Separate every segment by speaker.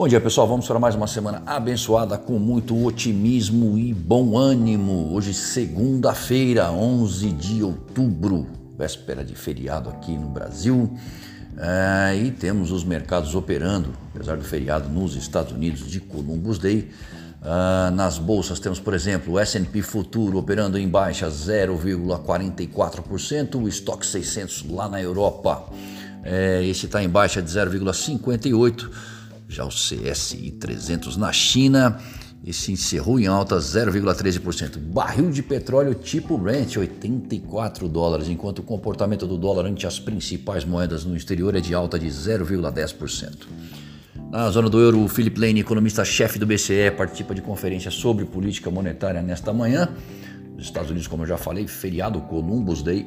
Speaker 1: Bom dia, pessoal. Vamos para mais uma semana abençoada com muito otimismo e bom ânimo. Hoje, segunda-feira, 11 de outubro, véspera de feriado aqui no Brasil. É, e temos os mercados operando, apesar do feriado nos Estados Unidos de Columbus Day. Uh, nas bolsas temos, por exemplo, o S&P Futuro operando em baixa 0,44%, o Stock 600 lá na Europa, é, esse está em baixa de 0,58%. Já o CSI 300 na China, esse encerrou em alta 0,13%. Barril de petróleo tipo Brent, 84 dólares, enquanto o comportamento do dólar ante as principais moedas no exterior é de alta de 0,10%. Na zona do euro, o Philip Lane, economista-chefe do BCE, participa de conferência sobre política monetária nesta manhã. Nos Estados Unidos, como eu já falei, feriado Columbus Day.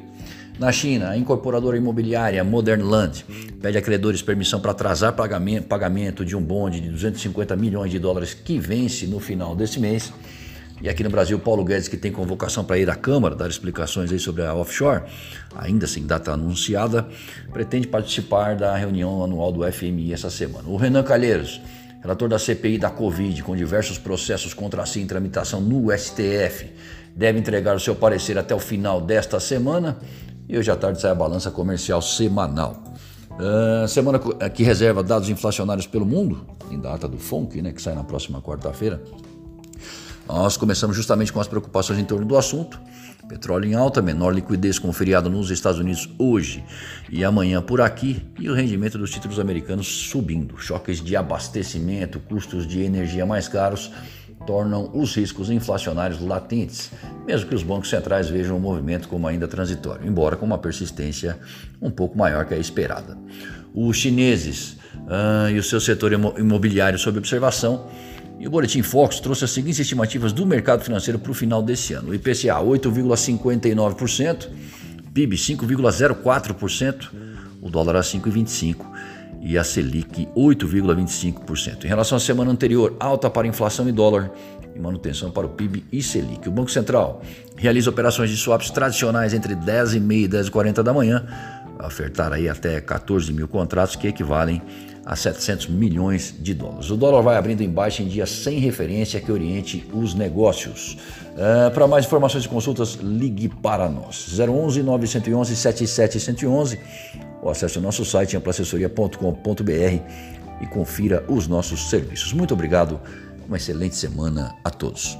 Speaker 1: Na China, a incorporadora imobiliária Modern Land pede a credores permissão para atrasar pagamento de um bonde de 250 milhões de dólares que vence no final desse mês. E aqui no Brasil, Paulo Guedes, que tem convocação para ir à Câmara, dar explicações aí sobre a offshore, ainda sem data anunciada, pretende participar da reunião anual do FMI essa semana. O Renan Calheiros, relator da CPI da Covid, com diversos processos contra si em tramitação no STF, deve entregar o seu parecer até o final desta semana. E hoje à tarde sai a balança comercial semanal. Uh, semana que reserva dados inflacionários pelo mundo, em data do FONC, né, que sai na próxima quarta-feira. Nós começamos justamente com as preocupações em torno do assunto. Petróleo em alta, menor liquidez com feriado nos Estados Unidos hoje e amanhã por aqui, e o rendimento dos títulos americanos subindo. Choques de abastecimento, custos de energia mais caros tornam os riscos inflacionários latentes, mesmo que os bancos centrais vejam o movimento como ainda transitório, embora com uma persistência um pouco maior que a esperada. Os chineses ah, e o seu setor imobiliário sob observação. E o Boletim Fox trouxe as seguintes estimativas do mercado financeiro para o final desse ano: o IPCA 8,59%, PIB 5,04%, o dólar a 5,25% e a Selic 8,25%. Em relação à semana anterior, alta para inflação e dólar e manutenção para o PIB e Selic. O Banco Central realiza operações de swaps tradicionais entre 10h30 e 10h40 da manhã, ofertar aí até 14 mil contratos que equivalem a 700 milhões de dólares. O dólar vai abrindo em baixa em dias sem referência que oriente os negócios. Uh, para mais informações e consultas, ligue para nós. 011 911 7711 ou acesse o nosso site amplaassessoria.com.br e confira os nossos serviços. Muito obrigado, uma excelente semana a todos.